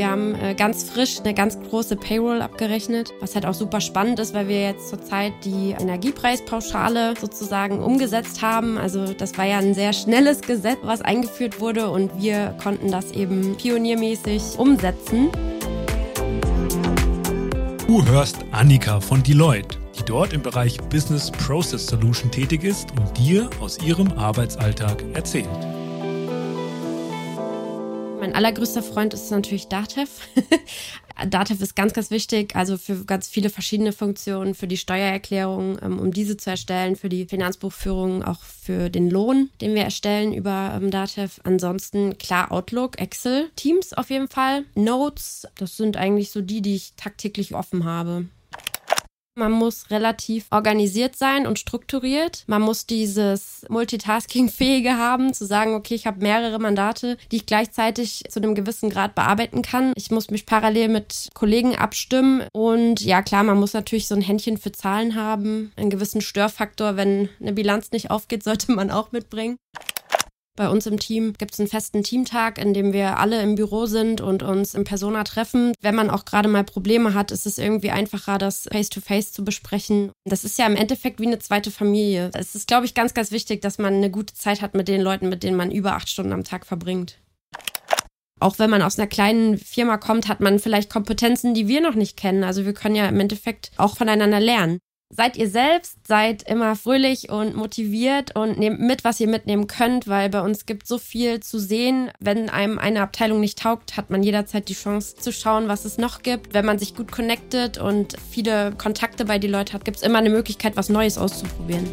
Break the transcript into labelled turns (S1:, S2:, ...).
S1: Wir haben äh, ganz frisch eine ganz große Payroll abgerechnet, was halt auch super spannend ist, weil wir jetzt zurzeit die Energiepreispauschale sozusagen umgesetzt haben. Also das war ja ein sehr schnelles Gesetz, was eingeführt wurde und wir konnten das eben pioniermäßig umsetzen.
S2: Du hörst Annika von Deloitte, die dort im Bereich Business Process Solution tätig ist und dir aus ihrem Arbeitsalltag erzählt.
S1: Mein allergrößter Freund ist natürlich Datev. Datev ist ganz, ganz wichtig, also für ganz viele verschiedene Funktionen, für die Steuererklärung, ähm, um diese zu erstellen, für die Finanzbuchführung, auch für den Lohn, den wir erstellen über ähm, Datev. Ansonsten klar Outlook, Excel, Teams auf jeden Fall, Notes, das sind eigentlich so die, die ich tagtäglich offen habe. Man muss relativ organisiert sein und strukturiert. Man muss dieses Multitasking-fähige haben, zu sagen, okay, ich habe mehrere Mandate, die ich gleichzeitig zu einem gewissen Grad bearbeiten kann. Ich muss mich parallel mit Kollegen abstimmen und ja, klar, man muss natürlich so ein Händchen für Zahlen haben. Einen gewissen Störfaktor, wenn eine Bilanz nicht aufgeht, sollte man auch mitbringen. Bei uns im Team gibt es einen festen Teamtag, in dem wir alle im Büro sind und uns in Persona treffen. Wenn man auch gerade mal Probleme hat, ist es irgendwie einfacher, das face-to-face -face zu besprechen. Das ist ja im Endeffekt wie eine zweite Familie. Es ist, glaube ich, ganz, ganz wichtig, dass man eine gute Zeit hat mit den Leuten, mit denen man über acht Stunden am Tag verbringt auch wenn man aus einer kleinen Firma kommt, hat man vielleicht Kompetenzen, die wir noch nicht kennen. Also wir können ja im Endeffekt auch voneinander lernen. Seid ihr selbst, seid immer fröhlich und motiviert und nehmt mit, was ihr mitnehmen könnt, weil bei uns gibt so viel zu sehen. Wenn einem eine Abteilung nicht taugt, hat man jederzeit die Chance zu schauen, was es noch gibt. Wenn man sich gut connectet und viele Kontakte bei die Leute hat, gibt es immer eine Möglichkeit, was Neues auszuprobieren.